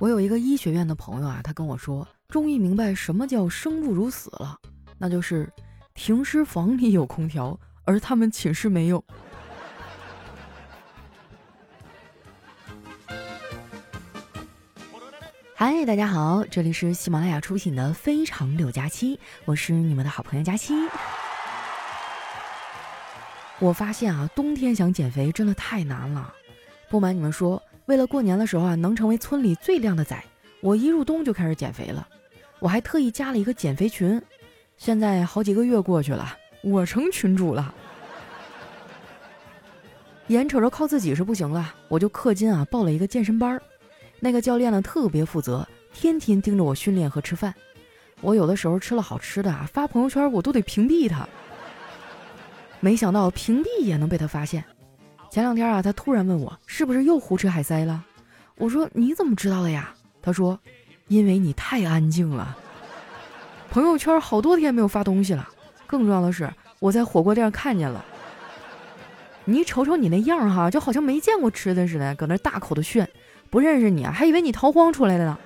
我有一个医学院的朋友啊，他跟我说，终于明白什么叫生不如死了，那就是停尸房里有空调，而他们寝室没有。嗨，大家好，这里是喜马拉雅出品的《非常六加七》，我是你们的好朋友佳期。我发现啊，冬天想减肥真的太难了。不瞒你们说，为了过年的时候啊，能成为村里最靓的仔，我一入冬就开始减肥了。我还特意加了一个减肥群，现在好几个月过去了，我成群主了。眼瞅着靠自己是不行了，我就氪金啊，报了一个健身班儿。那个教练呢特别负责，天天盯着我训练和吃饭。我有的时候吃了好吃的啊，发朋友圈我都得屏蔽他。没想到屏蔽也能被他发现。前两天啊，他突然问我是不是又胡吃海塞了。我说你怎么知道的呀？他说因为你太安静了，朋友圈好多天没有发东西了。更重要的是，我在火锅店看见了。你瞅瞅你那样哈，就好像没见过吃的似的，搁那大口的炫。不认识你啊，还以为你逃荒出来的呢。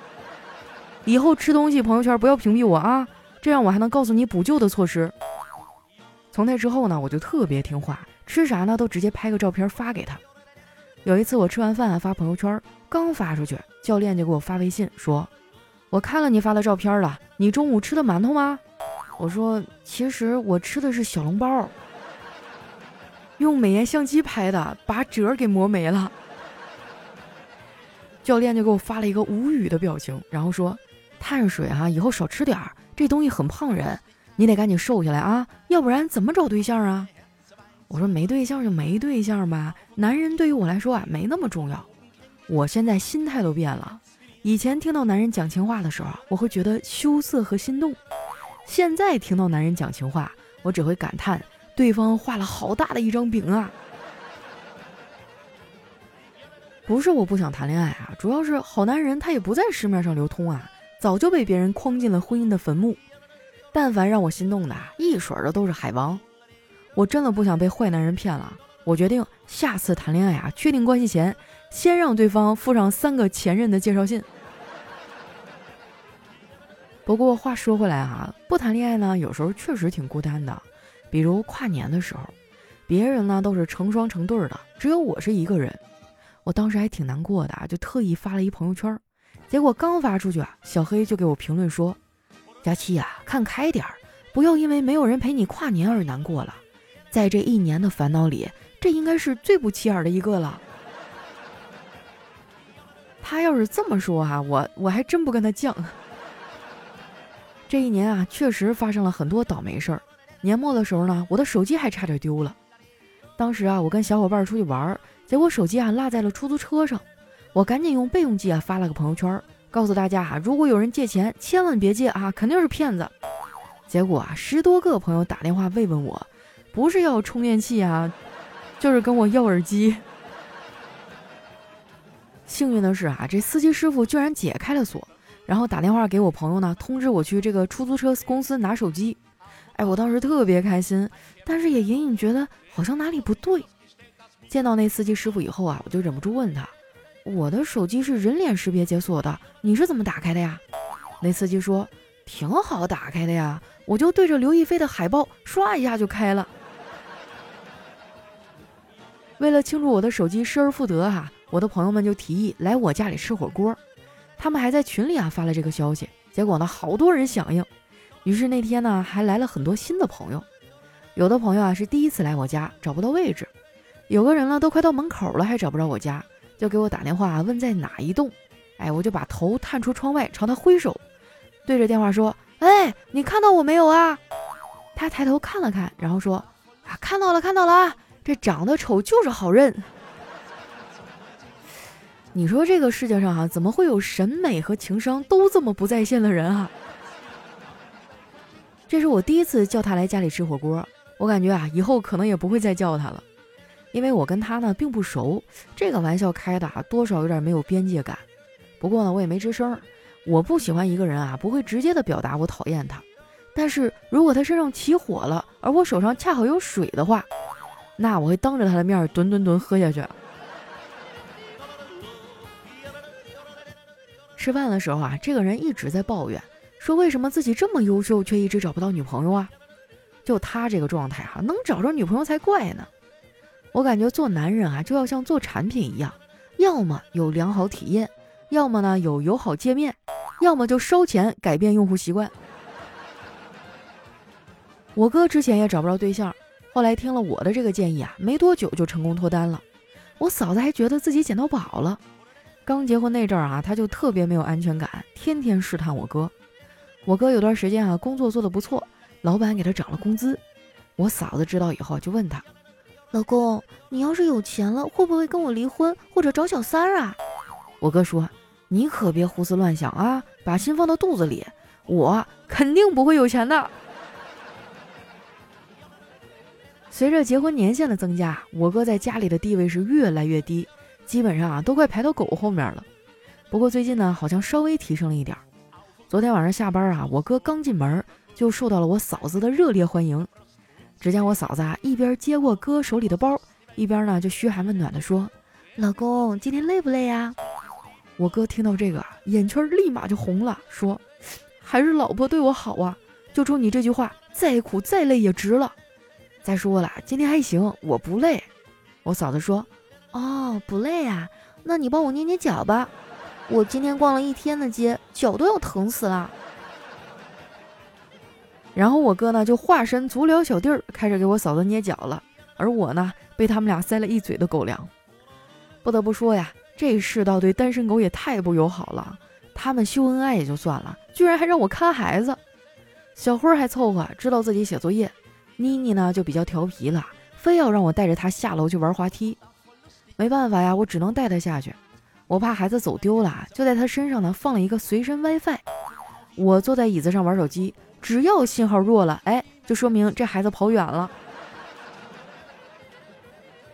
以后吃东西朋友圈不要屏蔽我啊，这样我还能告诉你补救的措施。从那之后呢，我就特别听话，吃啥呢都直接拍个照片发给他。有一次我吃完饭发朋友圈，刚发出去，教练就给我发微信说：“我看了你发的照片了，你中午吃的馒头吗？”我说：“其实我吃的是小笼包，用美颜相机拍的，把褶给磨没了。”教练就给我发了一个无语的表情，然后说：“碳水啊，以后少吃点儿，这东西很胖人，你得赶紧瘦下来啊，要不然怎么找对象啊？”我说：“没对象就没对象吧，男人对于我来说啊没那么重要。我现在心态都变了，以前听到男人讲情话的时候，我会觉得羞涩和心动；现在听到男人讲情话，我只会感叹对方画了好大的一张饼啊。”不是我不想谈恋爱啊，主要是好男人他也不在市面上流通啊，早就被别人框进了婚姻的坟墓。但凡让我心动的，一水的都是海王。我真的不想被坏男人骗了，我决定下次谈恋爱啊，确定关系前，先让对方附上三个前任的介绍信。不过话说回来哈，不谈恋爱呢，有时候确实挺孤单的。比如跨年的时候，别人呢都是成双成对的，只有我是一个人。我当时还挺难过的啊，就特意发了一朋友圈，结果刚发出去啊，小黑就给我评论说：“佳期呀，看开点儿，不要因为没有人陪你跨年而难过了。在这一年的烦恼里，这应该是最不起眼的一个了。”他要是这么说哈，我我还真不跟他犟。这一年啊，确实发生了很多倒霉事儿。年末的时候呢，我的手机还差点丢了。当时啊，我跟小伙伴出去玩。结果手机啊落在了出租车上，我赶紧用备用机啊发了个朋友圈，告诉大家啊，如果有人借钱，千万别借啊，肯定是骗子。结果啊，十多个朋友打电话慰问我，不是要充电器啊，就是跟我要耳机。幸运的是啊，这司机师傅居然解开了锁，然后打电话给我朋友呢，通知我去这个出租车公司拿手机。哎，我当时特别开心，但是也隐隐觉得好像哪里不对。见到那司机师傅以后啊，我就忍不住问他：“我的手机是人脸识别解锁的，你是怎么打开的呀？”那司机说：“挺好打开的呀，我就对着刘亦菲的海报刷一下就开了。”为了庆祝我的手机失而复得哈，我的朋友们就提议来我家里吃火锅，他们还在群里啊发了这个消息，结果呢好多人响应，于是那天呢还来了很多新的朋友，有的朋友啊是第一次来我家，找不到位置。有个人呢，都快到门口了，还找不着我家，就给我打电话问在哪一栋。哎，我就把头探出窗外，朝他挥手，对着电话说：“哎，你看到我没有啊？”他抬头看了看，然后说：“啊，看到了，看到了！这长得丑就是好认。”你说这个世界上啊，怎么会有审美和情商都这么不在线的人啊？这是我第一次叫他来家里吃火锅，我感觉啊，以后可能也不会再叫他了。因为我跟他呢并不熟，这个玩笑开的啊多少有点没有边界感。不过呢我也没吱声。我不喜欢一个人啊不会直接的表达我讨厌他，但是如果他身上起火了，而我手上恰好有水的话，那我会当着他的面吨吨吨喝下去。吃饭的时候啊，这个人一直在抱怨，说为什么自己这么优秀，却一直找不到女朋友啊？就他这个状态哈，能找着女朋友才怪呢。我感觉做男人啊，就要像做产品一样，要么有良好体验，要么呢有友好界面，要么就烧钱改变用户习惯。我哥之前也找不着对象，后来听了我的这个建议啊，没多久就成功脱单了。我嫂子还觉得自己捡到宝了。刚结婚那阵儿啊，他就特别没有安全感，天天试探我哥。我哥有段时间啊，工作做得不错，老板给他涨了工资。我嫂子知道以后就问他：“老公，你要是有钱了，会不会跟我离婚或者找小三儿啊？”我哥说：“你可别胡思乱想啊，把心放到肚子里，我肯定不会有钱的。”随着结婚年限的增加，我哥在家里的地位是越来越低，基本上啊都快排到狗后面了。不过最近呢，好像稍微提升了一点。昨天晚上下班啊，我哥刚进门就受到了我嫂子的热烈欢迎。只见我嫂子啊一边接过哥手里的包，一边呢就嘘寒问暖地说：“老公，今天累不累呀？”我哥听到这个，眼圈立马就红了，说：“还是老婆对我好啊，就冲你这句话，再苦再累也值了。”再说了，今天还行，我不累。我嫂子说：“哦，不累啊，那你帮我捏捏脚吧。我今天逛了一天的街，脚都要疼死了。”然后我哥呢就化身足疗小弟儿，开始给我嫂子捏脚了。而我呢，被他们俩塞了一嘴的狗粮。不得不说呀，这世道对单身狗也太不友好了。他们秀恩爱也就算了，居然还让我看孩子。小辉还凑合，知道自己写作业。妮妮呢就比较调皮了，非要让我带着她下楼去玩滑梯。没办法呀，我只能带她下去。我怕孩子走丢了，就在她身上呢放了一个随身 WiFi。我坐在椅子上玩手机，只要信号弱了，哎，就说明这孩子跑远了。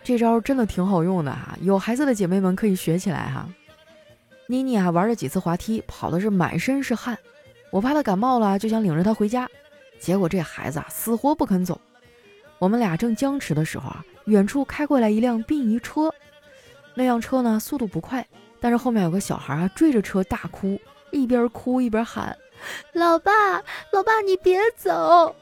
这招真的挺好用的哈，有孩子的姐妹们可以学起来哈。妮妮啊玩了几次滑梯，跑的是满身是汗。我怕她感冒了，就想领着她回家。结果这孩子啊死活不肯走，我们俩正僵持的时候啊，远处开过来一辆殡仪车，那辆车呢速度不快，但是后面有个小孩啊追着车大哭，一边哭一边喊：“老爸，老爸你别走！”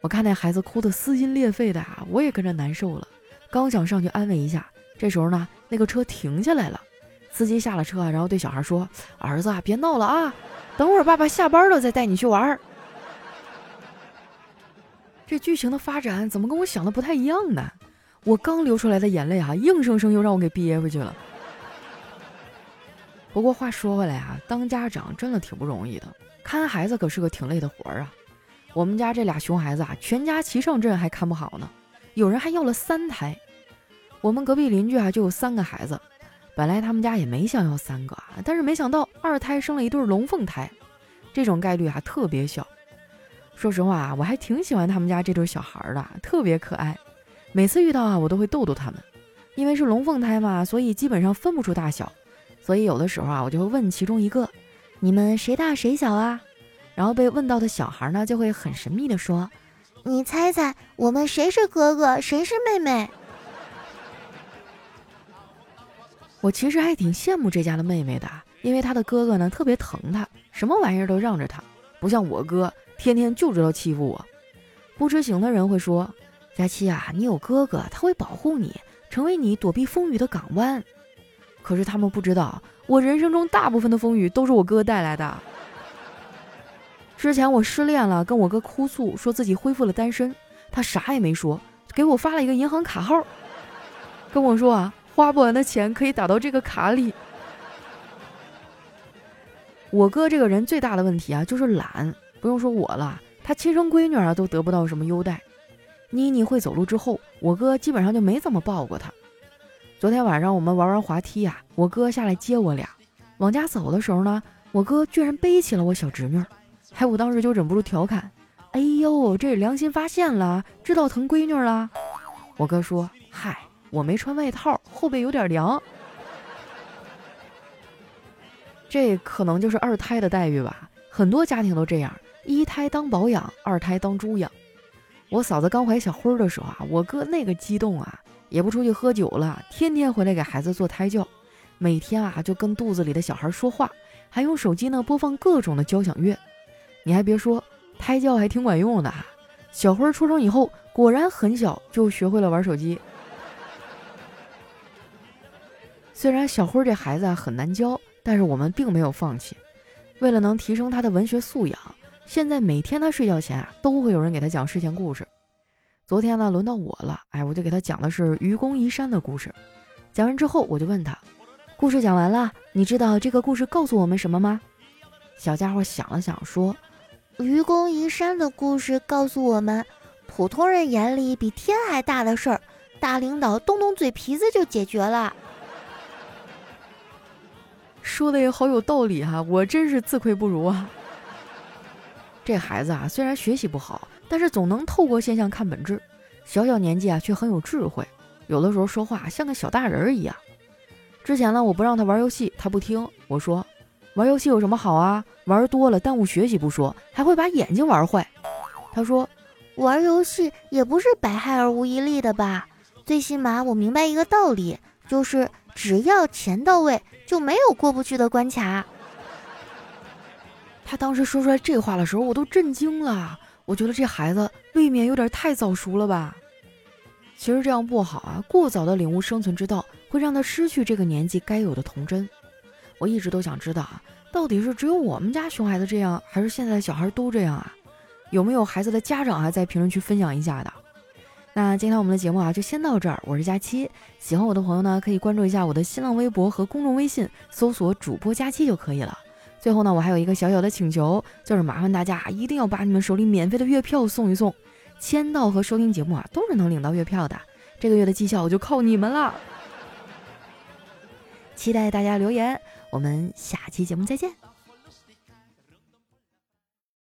我看那孩子哭得撕心裂肺的啊，我也跟着难受了，刚想上去安慰一下，这时候呢那个车停下来了，司机下了车，然后对小孩说：“儿子啊别闹了啊，等会儿爸爸下班了再带你去玩。”这剧情的发展怎么跟我想的不太一样呢？我刚流出来的眼泪啊，硬生生又让我给憋回去了。不过话说回来啊，当家长真的挺不容易的，看孩子可是个挺累的活儿啊。我们家这俩熊孩子啊，全家齐上阵还看不好呢，有人还要了三胎。我们隔壁邻居啊就有三个孩子，本来他们家也没想要三个啊，但是没想到二胎生了一对龙凤胎，这种概率啊特别小。说实话啊，我还挺喜欢他们家这对小孩的，特别可爱。每次遇到啊，我都会逗逗他们。因为是龙凤胎嘛，所以基本上分不出大小。所以有的时候啊，我就会问其中一个：“你们谁大谁小啊？”然后被问到的小孩呢，就会很神秘的说：“你猜猜，我们谁是哥哥，谁是妹妹？”我其实还挺羡慕这家的妹妹的，因为她的哥哥呢特别疼她，什么玩意儿都让着她，不像我哥。天天就知道欺负我，不知情的人会说：“佳期啊，你有哥哥，他会保护你，成为你躲避风雨的港湾。”可是他们不知道，我人生中大部分的风雨都是我哥带来的。之前我失恋了，跟我哥哭诉，说自己恢复了单身，他啥也没说，给我发了一个银行卡号，跟我说啊，花不完的钱可以打到这个卡里。我哥这个人最大的问题啊，就是懒。不用说我了，他亲生闺女啊都得不到什么优待。妮妮会走路之后，我哥基本上就没怎么抱过她。昨天晚上我们玩完滑梯呀，我哥下来接我俩，往家走的时候呢，我哥居然背起了我小侄女，哎，我当时就忍不住调侃：“哎呦，这良心发现了，知道疼闺女了。”我哥说：“嗨，我没穿外套，后背有点凉。”这可能就是二胎的待遇吧，很多家庭都这样。一胎当保养，二胎当猪养。我嫂子刚怀小辉的时候啊，我哥那个激动啊，也不出去喝酒了，天天回来给孩子做胎教，每天啊就跟肚子里的小孩说话，还用手机呢播放各种的交响乐。你还别说，胎教还挺管用的。小辉出生以后，果然很小就学会了玩手机。虽然小辉这孩子啊很难教，但是我们并没有放弃。为了能提升他的文学素养，现在每天他睡觉前啊都会有人给他讲睡前故事。昨天呢，轮到我了，哎，我就给他讲的是愚公移山的故事。讲完之后，我就问他。故事讲完了，你知道这个故事告诉我们什么吗？小家伙想了想说：“愚公移山的故事告诉我们，普通人眼里比天还大的事儿，大领导动动嘴皮子就解决了。”说的也好有道理哈，我真是自愧不如啊。这孩子啊，虽然学习不好，但是总能透过现象看本质。小小年纪啊，却很有智慧，有的时候说话像个小大人一样。之前呢，我不让他玩游戏，他不听。我说，玩游戏有什么好啊？玩多了耽误学习不说，还会把眼睛玩坏。他说，玩游戏也不是百害而无一利的吧？最起码我明白一个道理，就是只要钱到位，就没有过不去的关卡。他当时说出来这话的时候，我都震惊了。我觉得这孩子未免有点太早熟了吧？其实这样不好啊，过早的领悟生存之道。会让他失去这个年纪该有的童真。我一直都想知道啊，到底是只有我们家熊孩子这样，还是现在的小孩都这样啊？有没有孩子的家长啊，在评论区分享一下的？那今天我们的节目啊，就先到这儿。我是佳期，喜欢我的朋友呢，可以关注一下我的新浪微博和公众微信，搜索主播佳期就可以了。最后呢，我还有一个小小的请求，就是麻烦大家一定要把你们手里免费的月票送一送，签到和收听节目啊，都是能领到月票的。这个月的绩效我就靠你们了。期待大家留言，我们下期节目再见。